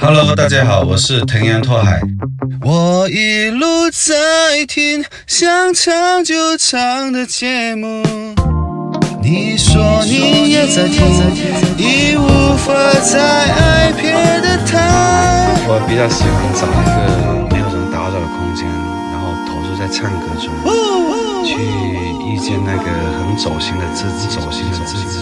Hello，大家好，我是藤原拓海。我一路在听想唱就唱的节目，你说你也在听，已无法再爱别的他。我比较喜欢找一个没有人打扰的空间，然后投入在唱歌中，去遇见那个很走心的自己，走心的自己。